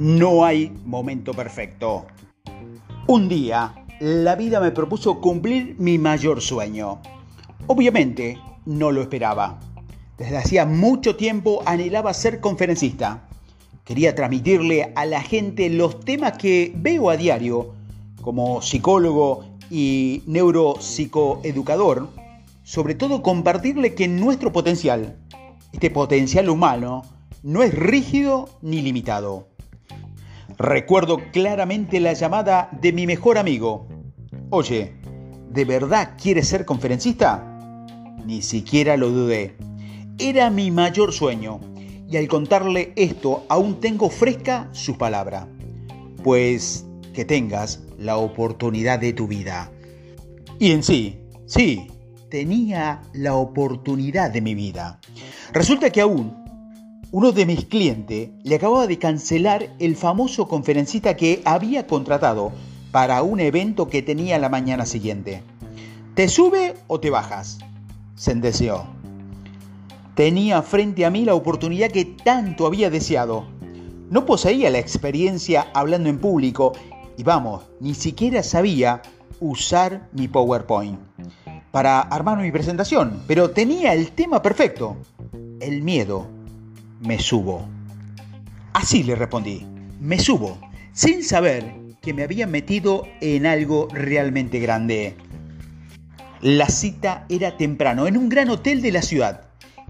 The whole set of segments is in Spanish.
No hay momento perfecto. Un día, la vida me propuso cumplir mi mayor sueño. Obviamente, no lo esperaba. Desde hacía mucho tiempo anhelaba ser conferencista. Quería transmitirle a la gente los temas que veo a diario como psicólogo y neuropsicoeducador, sobre todo compartirle que nuestro potencial, este potencial humano, no es rígido ni limitado. Recuerdo claramente la llamada de mi mejor amigo. Oye, ¿de verdad quieres ser conferencista? Ni siquiera lo dudé. Era mi mayor sueño y al contarle esto aún tengo fresca su palabra. Pues que tengas la oportunidad de tu vida. Y en sí, sí, tenía la oportunidad de mi vida. Resulta que aún uno de mis clientes le acababa de cancelar el famoso conferencista que había contratado para un evento que tenía la mañana siguiente. ¿Te sube o te bajas? Senteció. Tenía frente a mí la oportunidad que tanto había deseado. No poseía la experiencia hablando en público y vamos, ni siquiera sabía usar mi PowerPoint para armar mi presentación, pero tenía el tema perfecto, el miedo me subo. Así le respondí, me subo, sin saber que me había metido en algo realmente grande. La cita era temprano, en un gran hotel de la ciudad,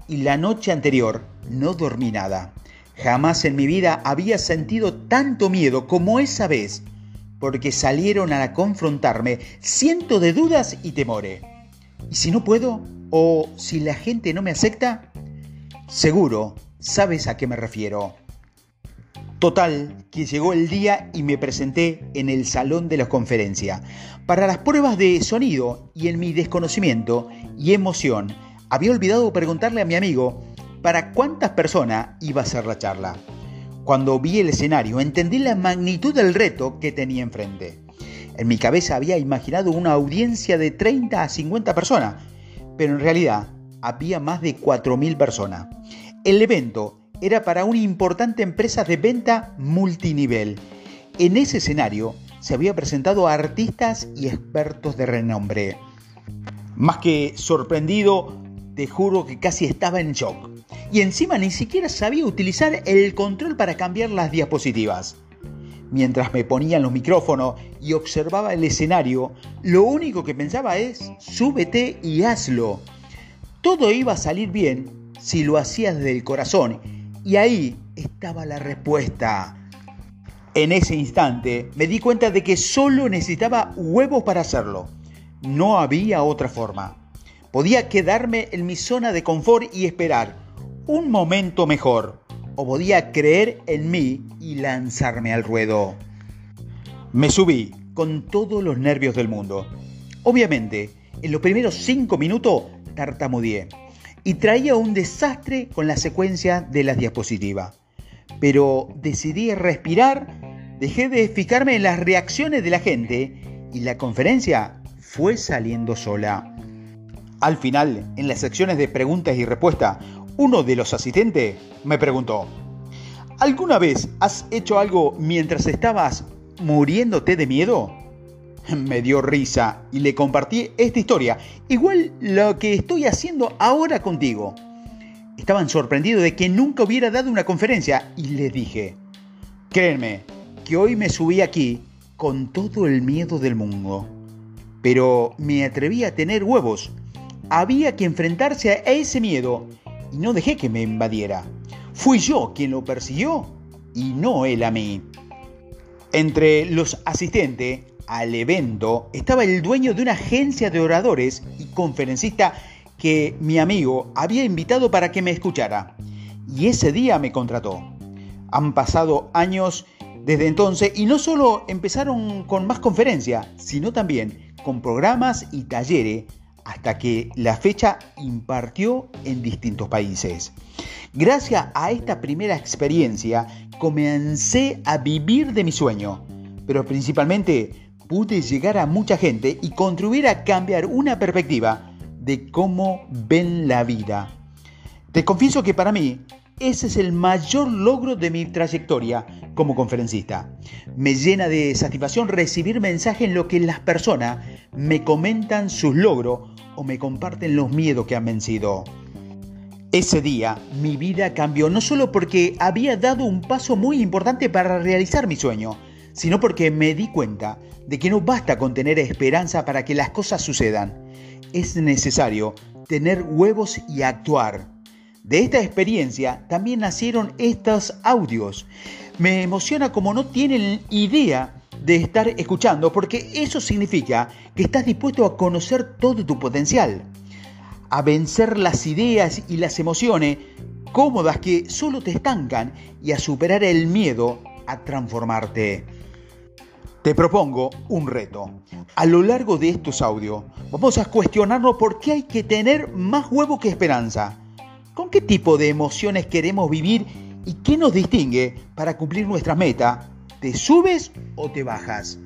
y la noche anterior no dormí nada. Jamás en mi vida había sentido tanto miedo como esa vez, porque salieron a confrontarme cientos de dudas y temores. ¿Y si no puedo? ¿O si la gente no me acepta? Seguro sabes a qué me refiero. Total, que llegó el día y me presenté en el salón de la conferencia. Para las pruebas de sonido y en mi desconocimiento y emoción, había olvidado preguntarle a mi amigo para cuántas personas iba a ser la charla. Cuando vi el escenario entendí la magnitud del reto que tenía enfrente. En mi cabeza había imaginado una audiencia de 30 a 50 personas, pero en realidad había más de 4.000 personas. El evento era para una importante empresa de venta multinivel. En ese escenario se había presentado a artistas y expertos de renombre. Más que sorprendido, te juro que casi estaba en shock. Y encima ni siquiera sabía utilizar el control para cambiar las diapositivas. Mientras me ponían los micrófonos y observaba el escenario, lo único que pensaba es, súbete y hazlo. Todo iba a salir bien si lo hacías desde el corazón. Y ahí estaba la respuesta. En ese instante me di cuenta de que solo necesitaba huevos para hacerlo. No había otra forma. Podía quedarme en mi zona de confort y esperar un momento mejor. O podía creer en mí y lanzarme al ruedo. Me subí con todos los nervios del mundo. Obviamente, en los primeros cinco minutos tartamudeé y traía un desastre con la secuencia de las diapositivas. Pero decidí respirar, dejé de fijarme en las reacciones de la gente y la conferencia fue saliendo sola. Al final, en las secciones de preguntas y respuestas, uno de los asistentes me preguntó, ¿alguna vez has hecho algo mientras estabas muriéndote de miedo? me dio risa y le compartí esta historia, igual lo que estoy haciendo ahora contigo. Estaban sorprendidos de que nunca hubiera dado una conferencia y les dije, créanme, que hoy me subí aquí con todo el miedo del mundo. Pero me atreví a tener huevos. Había que enfrentarse a ese miedo y no dejé que me invadiera. Fui yo quien lo persiguió y no él a mí. Entre los asistentes al evento estaba el dueño de una agencia de oradores y conferencista que mi amigo había invitado para que me escuchara. Y ese día me contrató. Han pasado años desde entonces y no solo empezaron con más conferencias, sino también con programas y talleres hasta que la fecha impartió en distintos países. Gracias a esta primera experiencia comencé a vivir de mi sueño, pero principalmente pude llegar a mucha gente y contribuir a cambiar una perspectiva de cómo ven la vida. Te confieso que para mí ese es el mayor logro de mi trayectoria como conferencista. Me llena de satisfacción recibir mensajes en los que las personas me comentan sus logros o me comparten los miedos que han vencido. Ese día mi vida cambió no solo porque había dado un paso muy importante para realizar mi sueño, sino porque me di cuenta de que no basta con tener esperanza para que las cosas sucedan. Es necesario tener huevos y actuar. De esta experiencia también nacieron estos audios. Me emociona como no tienen idea de estar escuchando porque eso significa que estás dispuesto a conocer todo tu potencial a vencer las ideas y las emociones cómodas que solo te estancan y a superar el miedo a transformarte. Te propongo un reto. A lo largo de estos audios vamos a cuestionarnos por qué hay que tener más huevo que esperanza. ¿Con qué tipo de emociones queremos vivir y qué nos distingue para cumplir nuestra meta? ¿Te subes o te bajas?